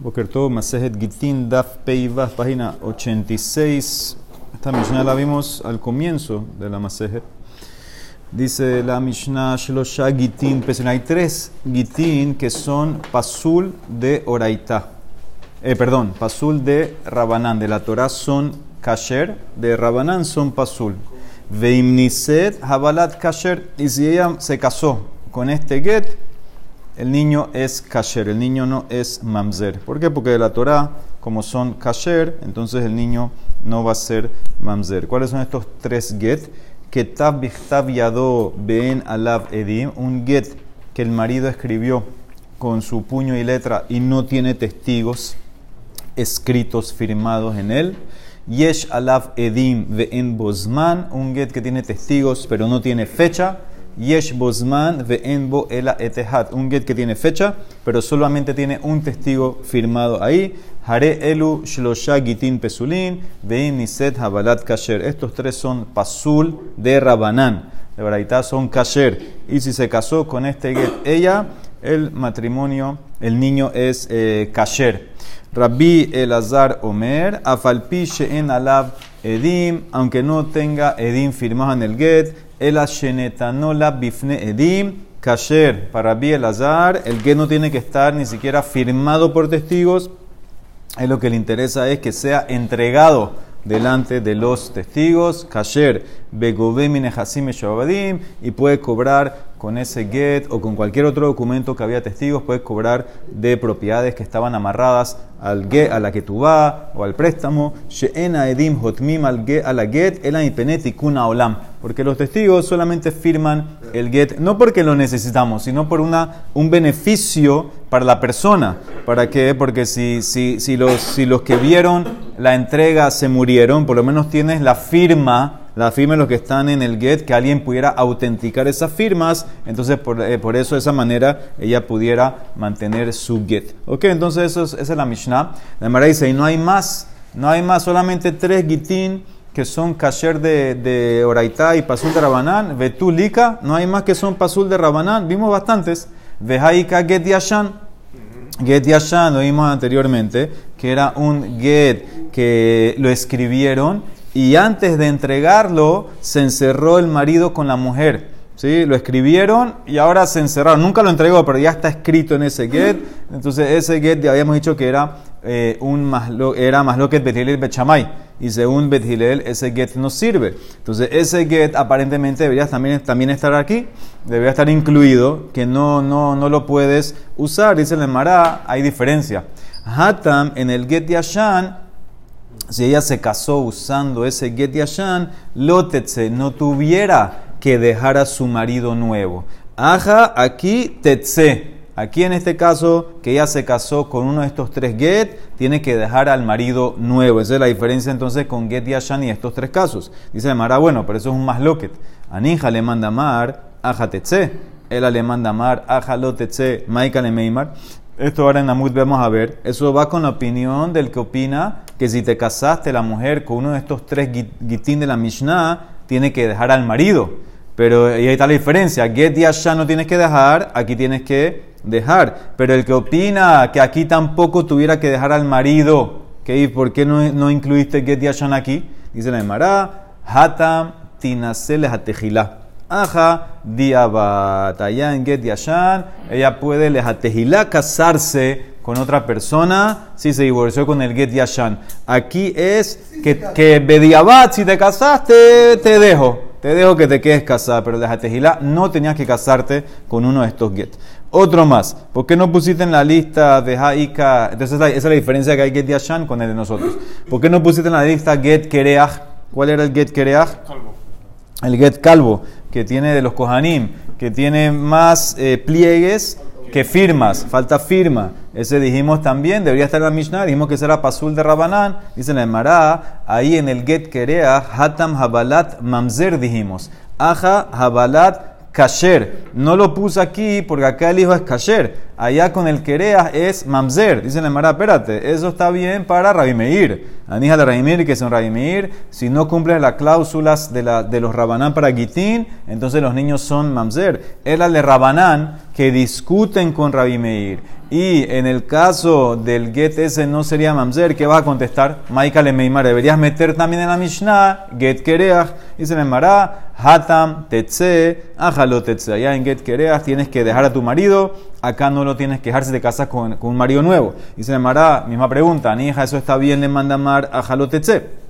Boker Tov, Masejet Gitin, Daf Peivah, página 86. Esta Mishnah la vimos al comienzo de la Masejet. Dice la Mishnah Shlosha Gitin, pues hay tres Gitin que son Pasul de Oraita. Eh, perdón, Pasul de Rabanán. De la Torah son Kasher, de Rabanán son Pasul. Veimniset Habalat Kasher. Y si ella se casó con este get, el niño es kasher, el niño no es mamzer. ¿Por qué? Porque de la Torah, como son kasher, entonces el niño no va a ser mamzer. ¿Cuáles son estos tres get? Ketab bichtav yado ben alav edim, un get que el marido escribió con su puño y letra y no tiene testigos escritos, firmados en él. Yesh alav edim ve'en bozman, un get que tiene testigos pero no tiene fecha. Yesh Bosman Ve'enbo Ela Etehat. Un get que tiene fecha, pero solamente tiene un testigo firmado ahí. Hare Elu Shlosha Gitin Pesulin Ve'in Niset Habalat Kasher. Estos tres son Pasul de Rabanán. De verdad son Kasher. Y si se casó con este get ella, el matrimonio, el niño es eh, Kasher. Rabbi Elazar Omer, Afalpi en Alab Edim, aunque no tenga Edim firmado en el get, el Ashenetanola Bifne Edim, Kasher, para Elazar, el get no tiene que estar ni siquiera firmado por testigos, es lo que le interesa es que sea entregado delante de los testigos, kasher, begobemine hasim shabadim, y puede cobrar con ese get o con cualquier otro documento que había testigos, puede cobrar de propiedades que estaban amarradas al get, a la que tú vas o al préstamo, porque los testigos solamente firman el get, no porque lo necesitamos, sino por una, un beneficio para la persona. ¿Para qué? Porque si, si, si, los, si los que vieron la entrega se murieron, por lo menos tienes la firma, la firma de los que están en el get, que alguien pudiera autenticar esas firmas, entonces por, eh, por eso de esa manera ella pudiera mantener su get. Ok, entonces eso es, esa es la Mishnah. La Mara dice, y no hay más, no hay más, solamente tres gitín que son kasher de, de Oraitá y pasul de Rabanán, Vetulika, no hay más que son pasul de Rabanán, vimos bastantes. Vejaika Get Yashan. Get Yashan, lo vimos anteriormente, que era un Get que lo escribieron y antes de entregarlo se encerró el marido con la mujer. ¿Sí? Lo escribieron y ahora se encerraron. Nunca lo entregó, pero ya está escrito en ese get. Entonces ese get ya habíamos dicho que era eh, un maslo, era betilel bechamay. Y según Bethilel, ese get no sirve. Entonces ese get aparentemente debería también, también estar aquí. Debería estar incluido, que no, no, no lo puedes usar. Dice el Mará, hay diferencia. Hatam en el get yashan si ella se casó usando ese get yashan, lotetse no tuviera que dejar a su marido nuevo. Aja, aquí tetse. Aquí en este caso, que ella se casó con uno de estos tres get, tiene que dejar al marido nuevo. Esa es la diferencia entonces con get y y estos tres casos. Dice Mara, bueno, pero eso es un más loquet. Anija le manda mar, aja tetse. Ella le manda mar, aja lo tetse, maika le meimar. Esto ahora en Amud vamos a ver. Eso va con la opinión del que opina que si te casaste la mujer con uno de estos tres gitín de la Mishnah, tiene que dejar al marido. Pero ahí está la diferencia. Get ya no tienes que dejar, aquí tienes que dejar. Pero el que opina que aquí tampoco tuviera que dejar al marido, ¿qué? ¿por qué no, no incluiste Get Yashan aquí? Dice la Emara, Hatam tinaseles atejilá. Aja diabat. Allá en Get Yashan, ella puede lejatejilá casarse con otra persona si se divorció con el Get Yashan. Aquí es que, que Bediabat, si te casaste, te dejo te dejo que te quedes casada, pero de Jatejilá no tenías que casarte con uno de estos get. Otro más, ¿por qué no pusiste en la lista de Haika? Entonces esa es la diferencia que hay Get Yashan con el de nosotros. ¿Por qué no pusiste en la lista Get Kereach? ¿Cuál era el Get Kereach? Calvo. El Get Calvo, que tiene de los Kohanim, que tiene más eh, pliegues que firmas, falta firma. Ese dijimos también, debería estar en la Mishnah, dijimos que será Pasul de Rabanán, dice la Emara, ahí en el Get Kerea, Hatam Habalat Mamzer dijimos, Aja Habalat Kasher. No lo puse aquí porque acá el hijo es Kasher. Allá con el quereas es mamzer. Dice la Mara, espérate, eso está bien para Rabimeir. Anija de Rabimeir, que son Rabimeir, si no cumplen las cláusulas de, la, de los Rabanán para Gitín, entonces los niños son mamzer. Era de Rabanán que discuten con Rabimeir. Y en el caso del get ese no sería mamzer, ¿qué vas a contestar? Maika le meimar, deberías meter también en la Mishnah, get kereach, dice le mará, hatam tetze, ajalo tetze. Allá en get kereach tienes que dejar a tu marido, acá no lo tienes que dejar si te casas con, con un marido nuevo. Dice le mará, misma pregunta, hija, eso está bien, le manda mar, ajalo tetze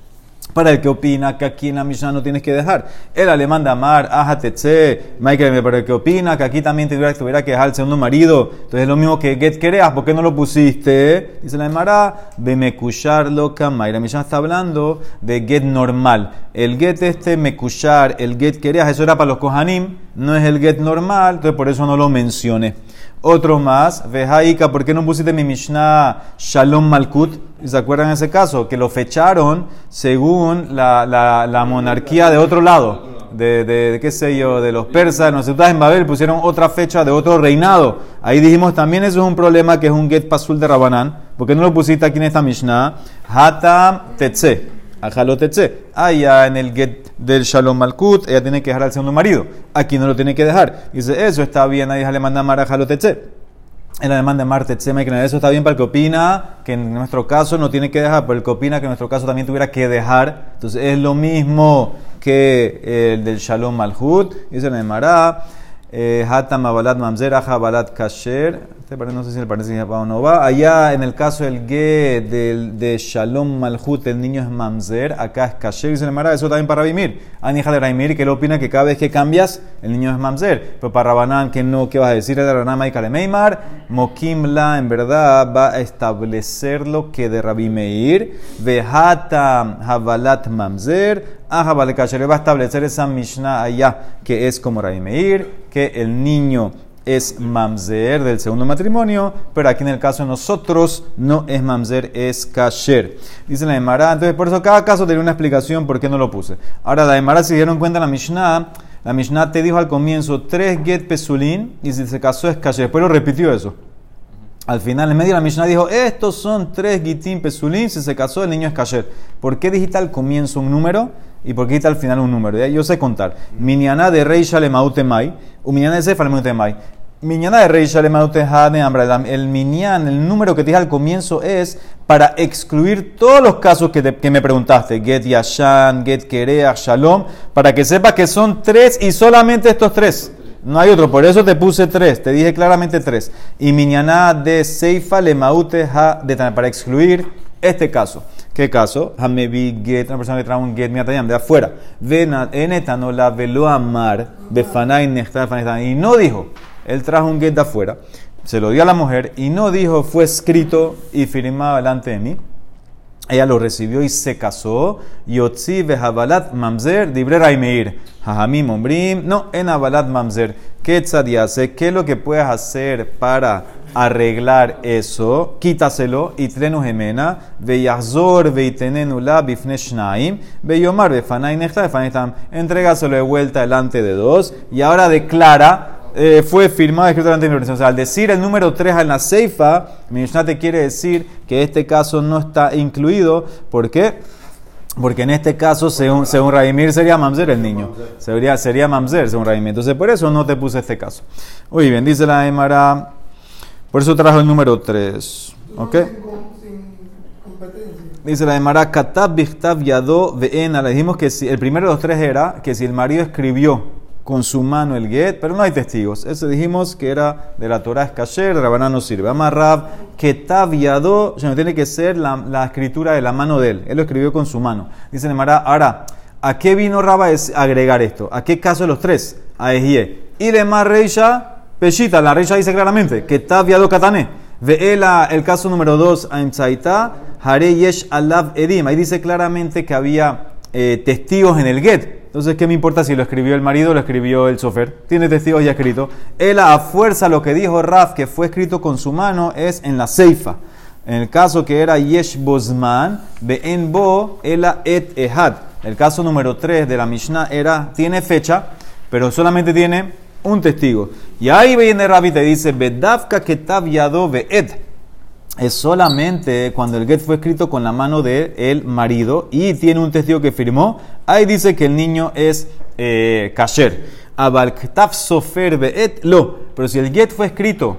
para el que opina que aquí en la Mishnah no tienes que dejar. Él le manda amar, ajatetse, Michael, para el que opina que aquí también tuviera, tuviera que dejar el segundo marido. Entonces es lo mismo que get quereas, ¿por qué no lo pusiste? Dice la Emara, mekushar loca, La Mishnah está hablando de get normal. El get este, mekushar, el get quereas, eso era para los kohanim, no es el get normal, entonces por eso no lo mencioné. Otro más, Vejaika, ¿por qué no pusiste mi Mishnah Shalom Malkut? ¿Se acuerdan de ese caso? Que lo fecharon según la, la, monarquía de otro lado, de, de, qué sé yo, de los persas, no sé, en Babel pusieron otra fecha de otro reinado. Ahí dijimos también eso es un problema que es un get pasul de Rabanán. ¿Por qué no lo pusiste aquí en esta Mishnah? Hatam Tetze. Allá en el get del Shalom Malkut, ella tiene que dejar al segundo marido. Aquí no lo tiene que dejar. Dice, eso está bien, ahí le manda Mar Ajalotetse. Él le manda Mar Tetsema que eso está bien para el que opina que en nuestro caso no tiene que dejar, pero el que opina que en nuestro caso también tuviera que dejar. Entonces es lo mismo que el del Shalom Malkut. Dice la Mará. Eh, Hatam Mamzer, Kasher. Este no sé si paréntesis va o no va. Allá en el caso del Ge del, de Shalom Malhut, el niño es Mamzer. Acá es Kasher. Dice el Mara, eso también para Raimir. Anija de Raimir, que él opina que cada vez que cambias, el niño es Mamzer. Pero para Rabanán, que no, ¿qué vas a decir? De Ranama y Kalemeimar. Mokimla, en verdad, va a establecer lo que de Rabbi Meir. Vehatam Habalat Mamzer. Ajá, vale, va a establecer esa Mishnah allá, que es como Rabbi que el niño es mamzer del segundo matrimonio, pero aquí en el caso de nosotros no es mamzer, es kasher. Dice la Emara, entonces por eso cada caso tiene una explicación por qué no lo puse. Ahora la Emara, si dieron cuenta la Mishnah, la Mishnah te dijo al comienzo tres get pesulín y si se casó es kasher. Después lo repitió eso. Al final, en medio la Mishnah dijo, estos son tres gitim pesulín, si se casó el niño es kasher. ¿Por qué dijiste al comienzo un número? ¿Y por qué está al final un número? Yo sé contar. Miñana de Rey Shalemaute Mai, un miñana de Sefa. Miñana de Rey Hane El miñan, el número que te dije al comienzo es para excluir todos los casos que, me preguntaste. Get Yashan, Get Kereach, Shalom, para que sepas que son tres y solamente estos tres. No hay otro, por eso te puse tres, te dije claramente tres. Y miñana de Seifa Lemaute Ha de para excluir este caso. ¿Qué caso? Hamevi get, una persona que trae un get miatayam de afuera. no la velo amar, y no dijo, él trajo un get de afuera, se lo dio a la mujer y no dijo, fue escrito y firmado delante de mí. Ella lo recibió y se casó. Yotzi vehabalat mamzer dibre raimeir. Hajamim ombrim. No, en abalat mamzer. ¿Qué? ¿Qué es lo que puedes hacer para arreglar eso, quítaselo, y trenu gemena, veyazor veitenenu la bifne shnaim, veyomar befanay nechta befanitam, entregaselo de vuelta delante de dos, y ahora declara, eh, fue firmado escrito delante de mi O sea, al decir el número 3 en la ceifa, Mishnah te quiere decir que este caso no está incluido, ¿por qué? Porque en este caso, según, según Raimir, sería Mamzer el niño. Sería, sería Mamzer según Raimir. Entonces, por eso no te puse este caso. Muy bien, dice la Emara. Por eso trajo el número 3. ¿Ok? Dice la de Katab Bichtav Yado Veena. Le dijimos que si, el primero de los tres era que si el marido escribió con su mano el get, pero no hay testigos. Eso dijimos que era de la Torah Escayer, de Rabaná no sirve. Amarrab, Ketab Yado, ya no tiene que ser la, escritura de la mano de él. Él lo escribió con su mano. Dice la Mara, ahora, ¿a qué vino Raba a agregar esto? ¿A qué caso de los tres? A Ejie. Y de Reisha Peshita, la reina dice claramente que está viado katane. Ve el caso número 2, Aimzaita, Hare Yesh Alav Edim. Ahí dice claramente que había eh, testigos en el get. Entonces, ¿qué me importa si lo escribió el marido o lo escribió el sofer? Tiene testigos ya escritos. Él a fuerza lo que dijo Raf, que fue escrito con su mano, es en la ceifa. En el caso que era Yesh Bozman, en Bo, Ela Et Ehad. El caso número 3 de la Mishnah era, tiene fecha, pero solamente tiene un testigo. Y ahí viene Rabbi y te dice, Bedavka ketav yado ed es solamente cuando el get fue escrito con la mano del el marido y tiene un testigo que firmó, ahí dice que el niño es eh, kasher. Abalktaf sofer be'et lo. Pero si el get fue escrito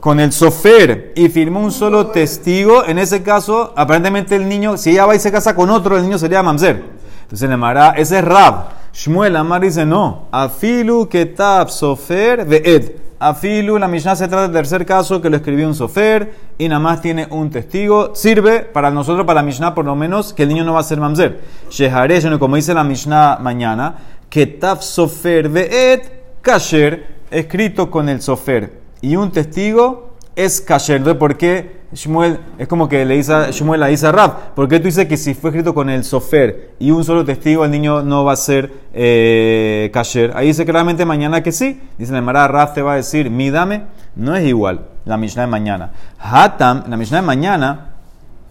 con el sofer y firmó un solo testigo, en ese caso, aparentemente el niño, si ella va y se casa con otro, el niño sería mamzer. Entonces le llamará, ese es Rab. Shmuel Amar dice no. Afilu ketab sofer be'et. Afilu, la Mishnah se trata del tercer caso que lo escribió un sofer y nada más tiene un testigo. Sirve para nosotros, para la Mishnah, por lo menos, que el niño no va a ser mamzer. Sheharesh, como dice la Mishnah mañana, Ketaf sofer ve'et kasher, escrito con el sofer y un testigo es kasher. Entonces, ¿por qué Shmuel, es como que le dice a Shmuel a dice Rab, ¿por qué tú dices que si fue escrito con el sofer y un solo testigo, el niño no va a ser eh, kasher? Ahí dice claramente mañana que sí. Dice la Mara Rab te va a decir, mi dame, no es igual la Mishnah de mañana. Hatam, la Mishnah de mañana,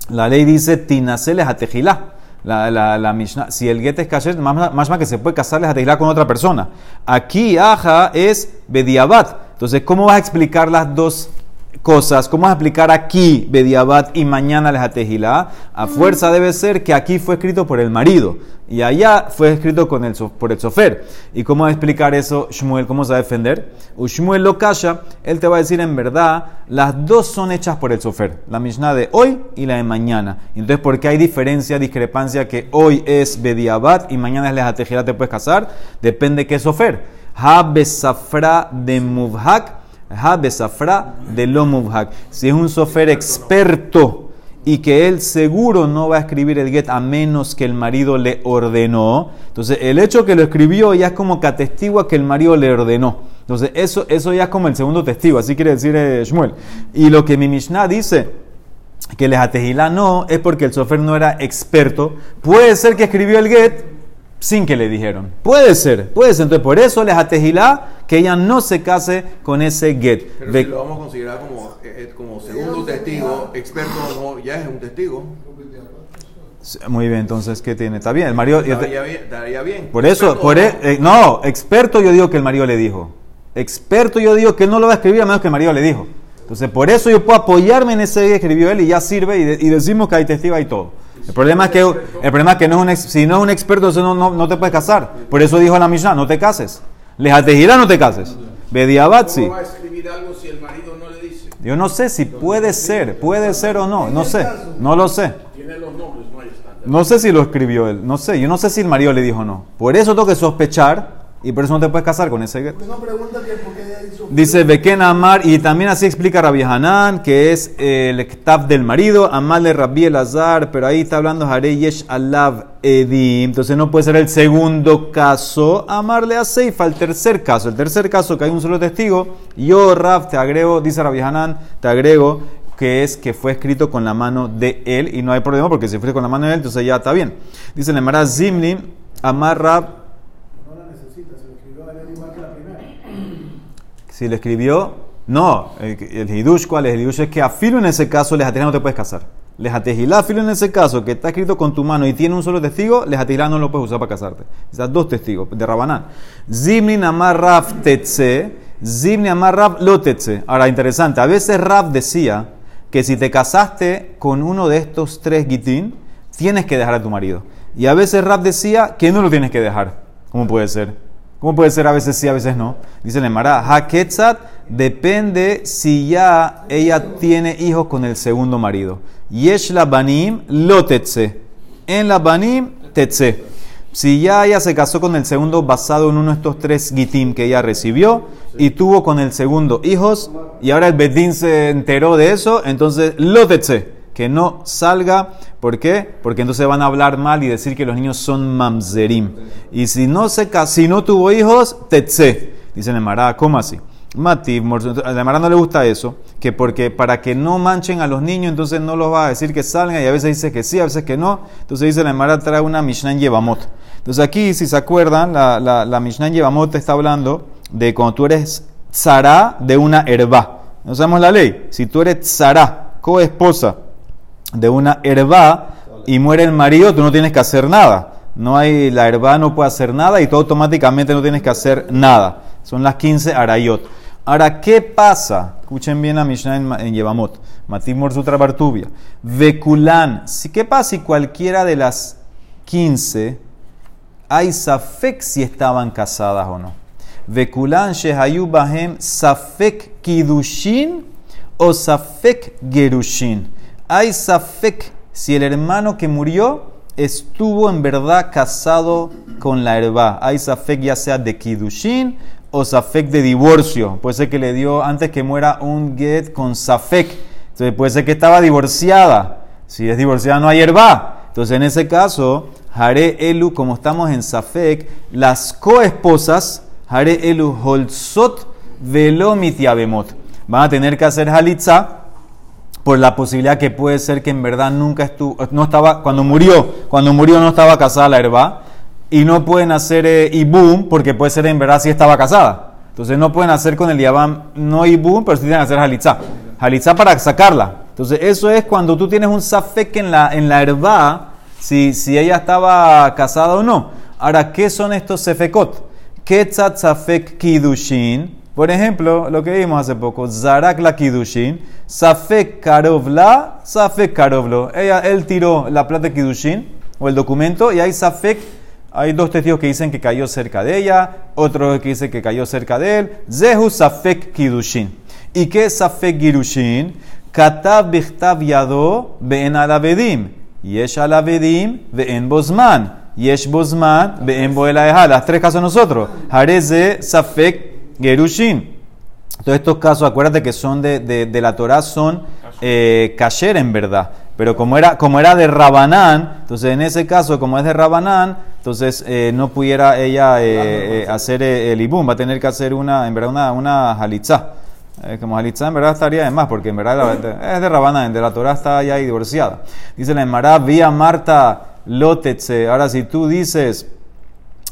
la ley dice, tinaseles a tejilá. La, la, la si el get es kasher, más, más, más que se puede casarles a tejilá con otra persona. Aquí, aja es bediabat. Entonces, ¿cómo vas a explicar las dos cosas. ¿Cómo vas a explicar aquí Bediabat y mañana les atejilá? A fuerza debe ser que aquí fue escrito por el marido y allá fue escrito con el, por el sofer. ¿Y cómo va a explicar eso Shmuel? ¿Cómo se va a defender? Shmuel lo calla, él te va a decir en verdad, las dos son hechas por el sofer. La Mishnah de hoy y la de mañana. Entonces, ¿por qué hay diferencia, discrepancia que hoy es Bediabat y mañana es atejilá te puedes casar? Depende qué sofer. Ha besafra de muvhak Besafra de Lomubhak. Si es un sofer experto y que él seguro no va a escribir el get a menos que el marido le ordenó, entonces el hecho que lo escribió ya es como que atestigua que el marido le ordenó. Entonces eso, eso ya es como el segundo testigo, así quiere decir eh, Shmuel. Y lo que mi Mishnah dice, que les atejilá no, es porque el sofer no era experto. Puede ser que escribió el get, sin que le dijeron. Puede ser, puede ser. Entonces, por eso les atejilá que ella no se case con ese get. Pero si lo vamos a considerar como, eh, como segundo testigo, experto no, ya es un testigo. Muy bien, entonces, ¿qué tiene? Está bien, el marido... Estaría bien, estaría bien. Por eso, por e- eh, no, experto yo digo que el marido le dijo. Experto yo digo que no lo va a escribir a menos que el marido le dijo. Entonces, por eso yo puedo apoyarme en ese que escribió él y ya sirve y, y decimos que hay testigo y todo. El problema es que, el problema es que no es un, si no es un experto, no, no, no, te puedes casar. Por eso dijo la Mishnah, no te cases. Les atejirá, no te cases. Bediabat, sí. va a escribir algo si el marido no le dice? Yo no sé si puede ser, puede ser o no, no sé, no lo sé. Tiene los nombres, no hay. No sé si lo escribió él, no sé, yo no sé si el marido le dijo o no. Por eso tengo que sospechar y por eso no te puedes casar con ese get. Dice Beken Amar, y también así explica Rabbi Hanan, que es el ktaf del marido, Amal de Rabbi Elazar, pero ahí está hablando Harei Yesh Alav Edim. Entonces no puede ser el segundo caso. Amarle a Seifa, el tercer caso. El tercer caso que hay un solo testigo. Yo, Rab, te agrego, dice Rabbi Hanan, te agrego que es que fue escrito con la mano de él y no hay problema porque si fue con la mano de él, entonces ya está bien. Dice el Emara Zimni, Amar Rab Si le escribió, no, el, hidush, ¿cuál es? El hidush es que afilo en ese caso, les no te puedes casar. Les atejilá afilo en ese caso, que está escrito con tu mano y tiene un solo testigo, les no lo puedes usar para casarte. Esas dos testigos, de Rabanán. Zimni namar raf tetze, zimni amar raf lo. Ahora, interesante, a veces Raf decía que si te casaste con uno de estos tres gitín, tienes que dejar a tu marido. Y a veces Raf decía que no lo tienes que dejar. ¿Cómo puede ser? ¿Cómo puede ser a veces sí, a veces no? Dice el Emara, Haketzat depende si ya ella tiene hijos con el segundo marido. Yesh la banim lo. En la banim tetse. Si ya ella se casó con el segundo basado en uno de estos tres gitim que ella recibió y tuvo con el segundo hijos y ahora el bedín se enteró de eso, entonces lo tetse que no salga. ¿Por qué? Porque entonces van a hablar mal y decir que los niños son mamzerim. Y si no, se, si no tuvo hijos, tetse. Dice Nemara, ¿cómo así? Mati, a Nemara no le gusta eso, que porque para que no manchen a los niños, entonces no los va a decir que salgan, y a veces dice que sí, a veces que no. Entonces dice Nemara trae una Mishnah en Yevamot. Entonces aquí, si se acuerdan, la, Mishnah en Yevamot está hablando de cuando tú eres tzara de una herba. No sabemos la ley. Si tú eres tzara, coesposa de una herba y muere el marido, tú no tienes que hacer nada. No hay, la herba no puede hacer nada y tú automáticamente no tienes que hacer nada. Son las 15 arayot. Ahora, ¿qué pasa? Escuchen bien a Mishnah en, en Yevamot. Matimor Sutra Bartubia. Vekulán. Si, ¿Qué pasa si cualquiera de las 15 hay safek si estaban casadas o no? Vekulán shehayu bahem safek kidushin o safek gerushin. Hay safek si el hermano que murió estuvo en verdad casado con la herba. Hay safek ya sea de kidushin o safek de divorcio. Puede ser que le dio antes que muera un get con safek. Entonces puede ser que estaba divorciada. Si es divorciada no hay herba. Entonces en ese caso, Hare Elu, como estamos en safek, las coesposas, Hare Elu holzot velo mitiabemot. Van a tener que hacer halitza por la posibilidad que puede ser que en verdad nunca estuvo, no estaba, cuando murió, cuando murió no estaba casada la herba, y no pueden hacer eh, ibum, porque puede ser en verdad si estaba casada. Entonces no pueden hacer con el yabam no ibum, pero sí tienen que hacer halitza. Halitza para sacarla. Entonces eso es cuando tú tienes un safek en la, en la herba, si, si ella estaba casada o no. Ahora, ¿qué son estos sefekot? Ketzat safek kidushin. Por ejemplo, lo que vimos hace poco, Zarak la Kidushin, Safek Karovla, Safek Karovlo. Ella, él tiró la plata de Kidushin, o el documento, y hay Safek, hay dos testigos que dicen que cayó cerca de ella, otro que dice que cayó cerca de él. Zehu Safek Kidushin. ¿Y qué es Safek Girushin? Katav Bichtav Yado Be'en Alavedim. Yesh Alavedim Be'en Bozman. Yesh Bozman Be'en Boelaeha. Las tres casos nosotros. Hareze Safek Gerushin. Todos estos casos, acuérdate que son de, de, de la Torah, son eh, kasher en verdad. Pero como era, como era de Rabanán, entonces en ese caso, como es de Rabanán, entonces eh, no pudiera ella eh, eh, hacer el ibum, va a tener que hacer una, en verdad, una, una halitzá. Como halitzá en verdad estaría de más, porque en verdad la- es de Rabanán, de la Torah está ya ahí divorciada. Dice la Emara, vía Marta Lotetze. Ahora, si tú dices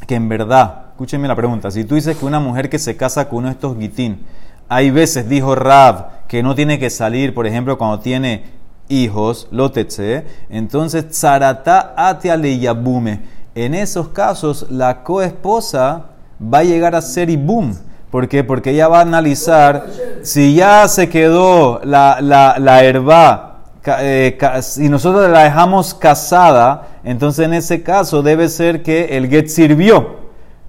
que en verdad, escúchenme la pregunta, si tú dices que una mujer que se casa con uno de estos gitín, hay veces, dijo Rab, que no tiene que salir, por ejemplo, cuando tiene hijos, lotetse, entonces tzarata atia leyabume. En esos casos, la coesposa va a llegar a ser ibum. ¿Por qué? Porque ella va a analizar si ya se quedó la, la, la herba eh, si nosotros la dejamos casada, entonces en ese caso debe ser que el get sirvió.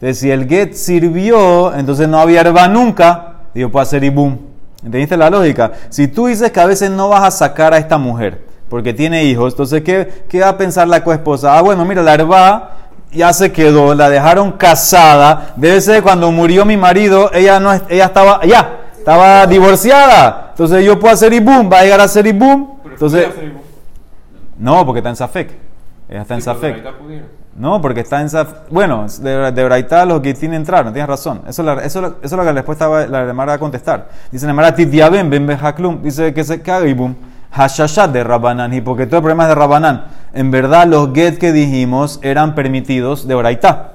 Entonces, si el get sirvió, entonces no había herba nunca, digo, puede ser ibum. ¿Entendiste la lógica? Si tú dices que a veces no vas a sacar a esta mujer porque tiene hijos, entonces, ¿qué, qué va a pensar la coesposa? Ah, bueno, mira, la herba ya se quedó, la dejaron casada. Debe ser cuando murió mi marido, ella no ella estaba ya, estaba divorciada. Entonces yo puedo hacer ibum, va a llegar a hacer ibum. Entonces, no, porque está en Safek. Ella está en Safek. No, porque está en Saf... Bueno, de, de Braitá los tienen entraron, tienes razón. Eso es, la, eso, eso es lo que la respuesta va, la Gemara va a contestar. Dice la Gemara, Titiaben, ben behaklum. Dice que se caga y boom. Hashashat de Rabanán. Y porque todo el problema es de Rabanán. En verdad, los get que dijimos eran permitidos de Braitá.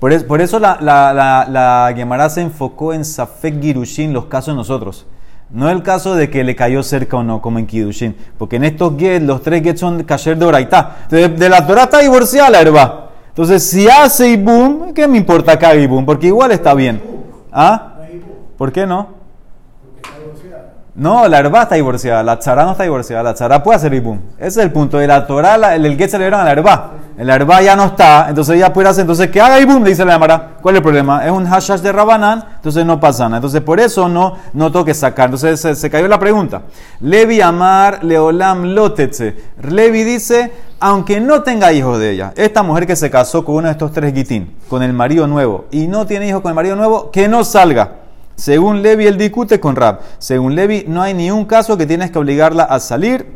Por eso la, la, la, la Gemara se enfocó en Safek Girushin, los casos de nosotros. No el caso de que le cayó cerca o no, como en Kidushin. Porque en estos get, los tres get son kasher de Oraitá. Entonces, de la Torah está divorciada la herba. Entonces, si hace Ibum, ¿qué me importa haga Ibum? Porque igual está bien. ¿Ah? ¿Por qué no? No, la herba está divorciada, la tzara no está divorciada, la tzara puede hacer ibum. Ese es el punto. De la Torah, el, el get se le dieron a la herba. La herba ya no está, entonces ella puede hacer, entonces que haga ibum, le dice la Mara. ¿Cuál es el problema? Es un hashash de Rabanán, entonces no pasa nada. Entonces por eso no, no toque sacar. Entonces se, se cayó la pregunta. Levi Amar Leolam Lotetze. Levi dice, aunque no tenga hijos de ella, esta mujer que se casó con uno de estos tres gitín, con el marido nuevo, y no tiene hijos con el marido nuevo, que no salga. Según Levi, él discute con Rab. Según Levi, no hay ni un caso que tienes que obligarla a salir.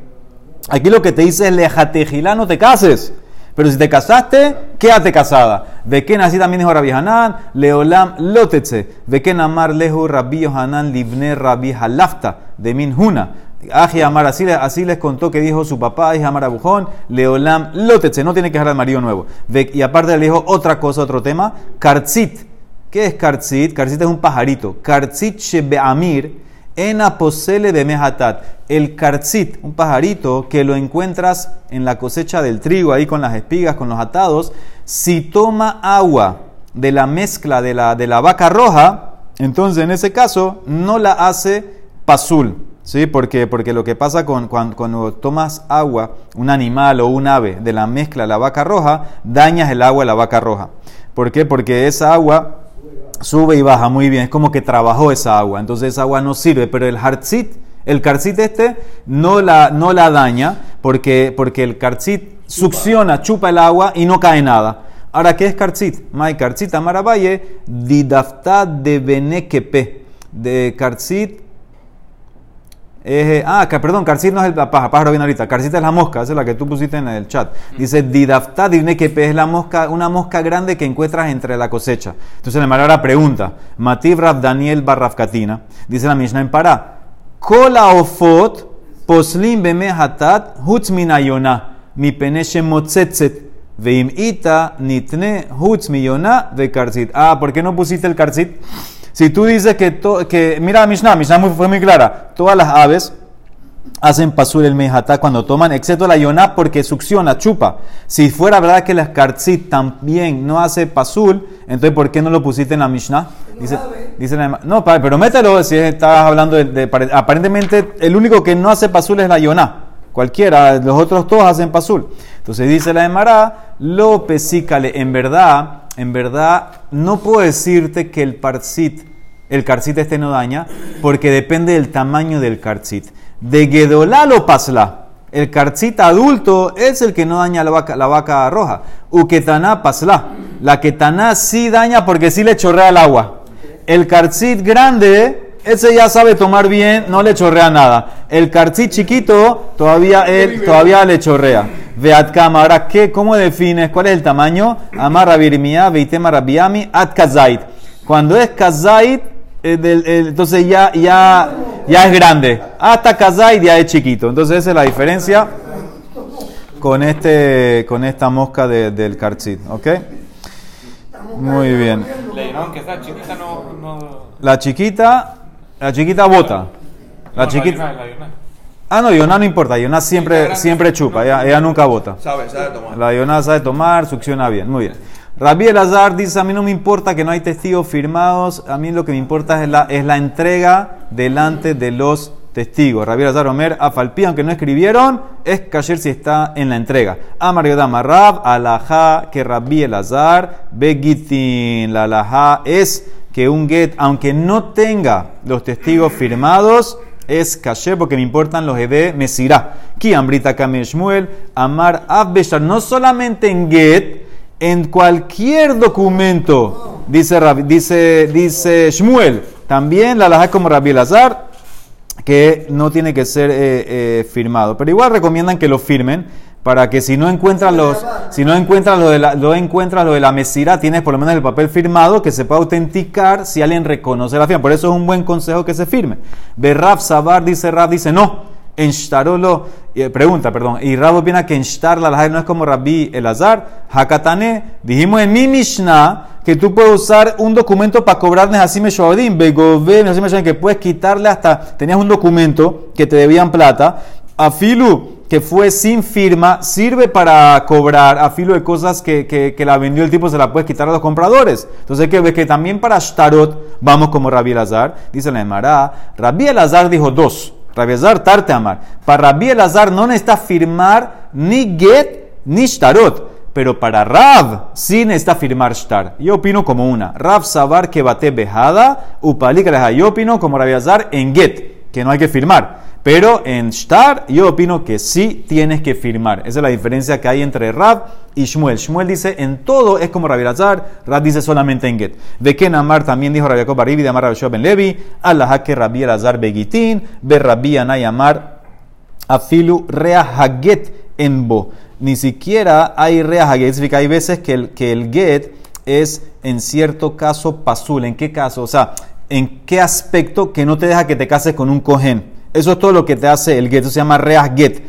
Aquí lo que te dice es, lejatejilá, no te cases. Pero si te casaste, quédate casada. ¿De qué nací también dijo Rabbi Hanan? Leolam lotetze. ¿De qué namar lehu Rabbi Yohanan libne Rabbi Halafta? De Minhuna. Aji Amar, así, así les contó que dijo su papá, Aji Amar Abujón, Leolam lotetze. No tiene que dejar al marido nuevo. Ve- y aparte le dijo otra cosa, otro tema. Kartzit. ¿Qué es Kartzit? Kartzit es un pajarito. Kartzit shebeamir en aposele de mehatat. El Kartzit, un pajarito que lo encuentras en la cosecha del trigo, ahí con las espigas, con los atados. Si toma agua de la mezcla de la, de la vaca roja, entonces en ese caso no la hace pasul. ¿Sí? Porque, porque lo que pasa con, cuando, cuando tomas agua, un animal o un ave de la mezcla de la vaca roja, dañas el agua de la vaca roja. ¿Por qué? Porque esa agua sube y baja muy bien. Es como que trabajó esa agua. Entonces esa agua no sirve. Pero el hartzit, el kartzit este, no la, no la daña porque, porque el kartzit succiona, chupa el agua y no cae nada. Ahora, ¿qué es kartzit? Mai kartzit amarabaye, didafta de benekepe. De kartzit eh, ah, perdón, Carcit no es el paja, pájaro viene ahorita. Carcit es la mosca, esa es la que tú pusiste en el chat. Dice Didafta que es la mosca, una mosca grande que encuentras entre la cosecha. Entonces la pregunta, Mativ Rav Daniel Barrafkatina, dice la Mishnah en Pará, Kola ofot poslim bemehatat hutz minayona, mi peneshe motzetzet. Veim ita nitne hutz miyona ve karcit. Ah, ¿por qué no pusiste el karcit? Si tú dices que, que mira Mishnah, Mishnah fue muy clara, todas las aves hacen pasul el mejatá cuando toman, excepto la yoná porque succiona, chupa. Si fuera verdad que la kartzit también no hace pasul, entonces ¿por qué no lo pusiste en la Mishnah? Dice, dice no, pero mételo si estás hablando de, aparentemente el único que no hace pasul es la yoná. Cualquiera, los otros todos hacen pasul. Entonces dice la Emara, lo pesícale, en verdad en verdad no puedo decirte que el parcit, el carcit este no daña, porque depende del tamaño del carcit. De Gedolá lo pasla. El carcit adulto es el que no daña la vaca, la vaca roja. Uketaná pasla. La ketaná sí daña porque sí le chorrea el agua. El carcit grande, ese ya sabe tomar bien, no le chorrea nada. El carcit chiquito todavía, él, todavía le chorrea. Veatkama. Ahora, ¿qué, ¿cómo defines cuál es el tamaño? Amar Rabirmia, Veitema Rabiami, At Kazait. Cuando es Kazait, entonces ya, ya, ya es grande. Hasta Kazait ya es chiquito. Entonces esa es la diferencia con, este, con esta mosca del Karchit. ¿Ok? Muy bien. La chiquita, la chiquita bota. La chiquita. Ah, no, Yonah no importa. Yonah siempre, siempre chupa. Ella, nunca vota. Sabe, sabe tomar. La Yonah sabe tomar, succiona bien. Muy bien. Rabbi Elazar dice, a mí no me importa que no hay testigos firmados, a mí lo que me importa es la, es la entrega delante de los testigos. Rabbi Elazar Omer, Afalpi, aunque no escribieron, es cayer si está en la entrega. Amar Yodam Rab, Alajá, que Rabbi Elazar, Begitin, la Alajá es que un get, aunque no tenga los testigos firmados, es caché porque me importan los de Mesirá. Ki Ambrita Shmuel, Amar Abbeshar, no solamente en Get, en cualquier documento, dice, dice, dice Shmuel, también la laja como Rabbi Lazar, que no tiene que ser eh, eh, firmado. Pero igual recomiendan que lo firmen para que si no encuentras los, si no encuentras lo de la, lo encuentras lo de la mesira, tienes por lo menos el papel firmado que se pueda autenticar si alguien reconoce la firma. Por eso es un buen consejo que se firme. Ve Raf Sabar dice Raf dice no. En Shtarolo, eh, pregunta, perdón, y Rab opina que en Shtar la no es como Rabbi Elazar, Hakatane, dijimos en mi Mishnah que tú puedes usar un documento para cobrar Nesasime Shoadim, Begove, que puedes quitarle hasta, tenías un documento que te debían plata, Afilu, que fue sin firma sirve para cobrar a filo de cosas que, que, la vendió el tipo, se la puede quitar a los compradores. Entonces, que ves que también para Shtarot vamos como Rabbi Elazar, dice la Emara. Rabbi Elazar dijo dos. Rabbi Elazar, tarte amar. Para Rabbi Elazar no necesita firmar ni get ni Shtarot. Pero para Rav sí necesita firmar Shtar. Yo opino como una. Rav Sabar que bate bejada, upalik Yo opino como Rabbi Elazar en get, que no hay que firmar. Pero en Shtar yo opino que sí tienes que firmar. Esa es la diferencia que hay entre Rab y Shmuel. Shmuel dice en todo es como Rabbi Lazar, Rab dice solamente en Get. De que Namar también dijo Rabbi Jacob de Amar Rabbi Ben Levi, Allah que Lazar Begitin, Be Rabbi Anay Amar Afilu Rea Haget en Bo. Ni siquiera hay Rea Haget, significa hay veces que el, que el Get es en cierto caso pasul. ¿En qué caso? O sea, ¿en qué aspecto que no te deja que te cases con un cohen? Eso es todo lo que te hace el get. Se llama reas get.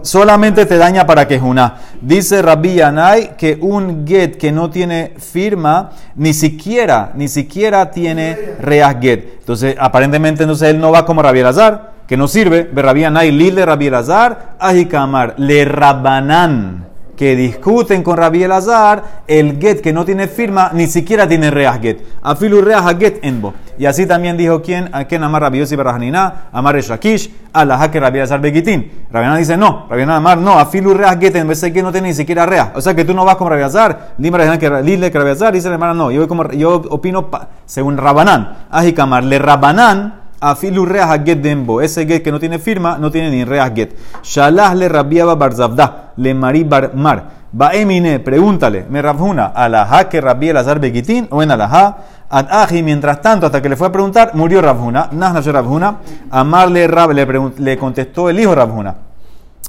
Solamente te daña para que una. Dice Rabbi Yanai que un get que no tiene firma, ni siquiera, ni siquiera tiene reas get. Entonces, aparentemente, entonces él no va como Rabbi Elazar, que no sirve. Ve Rabbi Yanai, lil de Rabbi Elazar, ajikamar, le rabanan. Que discuten con Rabbi Elazar, el get que no tiene firma ni siquiera tiene reas get. Afilu reas get enbo. Y así también dijo quién, a quién amar Rabbi Yossi Barajaniná, amar Shakish, a la que Rabbi Elazar Begitín. Rabbi dice no, Rabbi amar no, afilu reas get en vez de que no tiene ni siquiera reas. O sea que tú no vas como Rabbi Elazar, dime que Rabbi Elazar, dice la hermana no. Yo, como, yo opino según Rabanán. Ajikamar, le Rabanán Afilu reas get dembo. Ese get que no tiene firma, no tiene ni reas get. Shalah le rabiaba barzavda. Le mari bar mar. Baemine, pregúntale. Me rabjuna. Alajá que rabia el azar begitín. O en alajá. Ad aji, mientras tanto, hasta que le fue a preguntar, murió Rabjuna. Nahna Rabjuna. Amarle Rab, le, le contestó el hijo Rabjuna.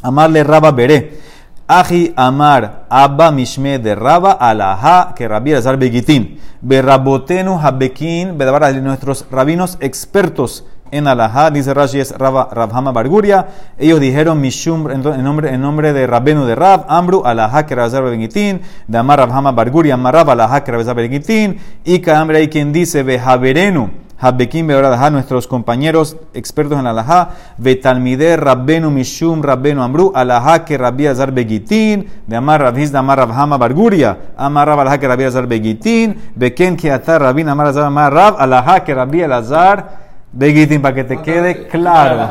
Amarle Raba Beré. Aji Amar Abba Mishme de Raba Alaha que Rabbi Azar Begitín. Berrabotenu Habekin Bedabar nuestros rabinos expertos en Alaha, dice Rashi es Rabhama Barguria. Ellos dijeron Mishum en nombre, en nombre de Rabbenu de Rab, Amru Alaha que Rabbi Azar Begitín, de Amar Rabhama Barguria, Amar Rab Alaha que Rabbi Azar Begitín. Y cada hay quien dice Behaberenu. Habbekim Beoradajá, nuestros compañeros expertos en Alajá, Betalmide Rabbenu Mishum Rabbenu Amru, Alajá que Rabbi Azar Begitin, de Amar Rabhiz de Amar Rabhama Barguria, Amar Rab Alajá que Rabbi Azar Begitin, Beken que Atar Rabin Amar Azar Amar Rab, Alajá que Rabbi Azar Begitin, para que te quede claro.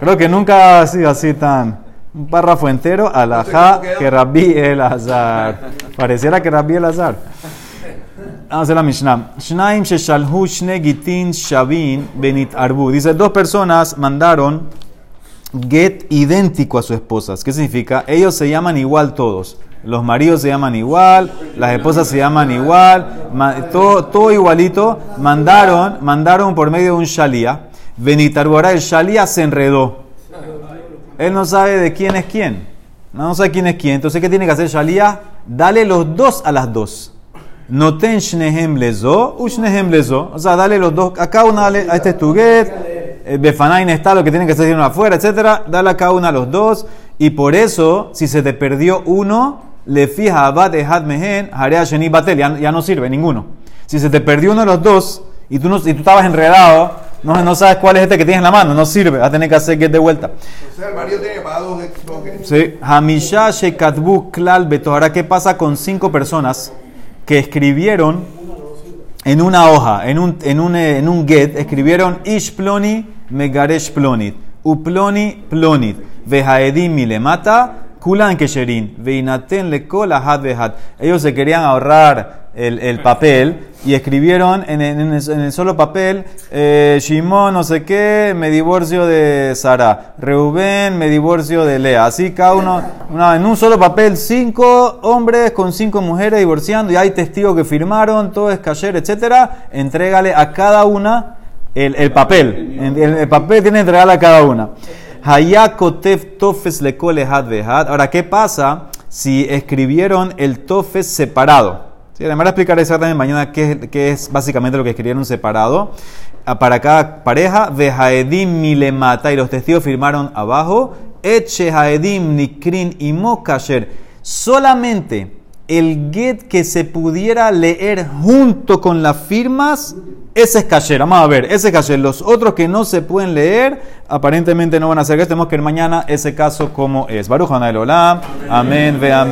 Creo que nunca ha sido así tan un párrafo entero, Alajá que Rabbi El Azar. Pareciera que Rabbi El Azar. Vamos a hacer la Mishnah. Shnaim sheshalhu shne gitin shavin benit arbu. Dice, dos personas mandaron get idéntico a sus esposas. ¿Qué significa? Ellos se llaman igual todos. Los maridos se llaman igual, las esposas se llaman igual, todo, todo igualito. Mandaron, mandaron por medio de un shalía. Benit. Ahora el shalía se enredó. Él no sabe de quién es quién. No sabe quién es quién. Entonces, ¿qué tiene que hacer shalía? Dale los dos a las dos. Noten shnehem lezo, ushnehem lezo. O sea, dale los dos, a cada una dale, a este es tu get, Befanain está lo que tienen que hacer uno afuera, etc. Dale a cada una a los dos. Y por eso, si se te perdió uno, le fija abad de mehen, harea sheni batel, ya, ya, no sirve ninguno. Si se te perdió uno de los dos y tú, no, y tú estabas enredado, no, no sabes cuál es este que tienes en la mano, no sirve, vas a tener que hacer get de vuelta. O sea, el marido tiene para dos Sí, Hamisha Shekatbu Klal Beto. Ahora, ¿qué pasa con cinco personas? Que escribieron en una hoja, en un, en un, en un get, escribieron Ish Ploni Megaresh Plonit, Uploni Plonit, Vejaedim Milemata, Kulan Kesherin, Veinaten Lekol Ahad. Ellos se querían ahorrar el, el papel y escribieron en, el solo papel, eh, Shimon no sé qué, me divorcio de Sara, Reuben me divorcio de Lea. Así cada uno, en un solo papel, cinco hombres con cinco mujeres divorciando y hay testigos que firmaron, todo es cayer, etcétera. Entrégale a cada una el, el papel. El, el, papel tiene que entregarle a cada una. Hayakotef tofes had Ahora, ¿qué pasa si escribieron el tofes separado? Sí, además de explicar exactamente mañana qué, es básicamente lo que escribieron separado. Ah, para cada pareja, Vejaedim milemata, y los testigos firmaron abajo, Eche haedim nikrin y mokasher. Solamente el get que se pudiera leer junto con las firmas, ese es kasher. Vamos a ver, ese es kasher. Los otros que no se pueden leer, aparentemente no van a ser Tenemos que ver mañana ese caso como es. Baruch Olam. Amén. Amén.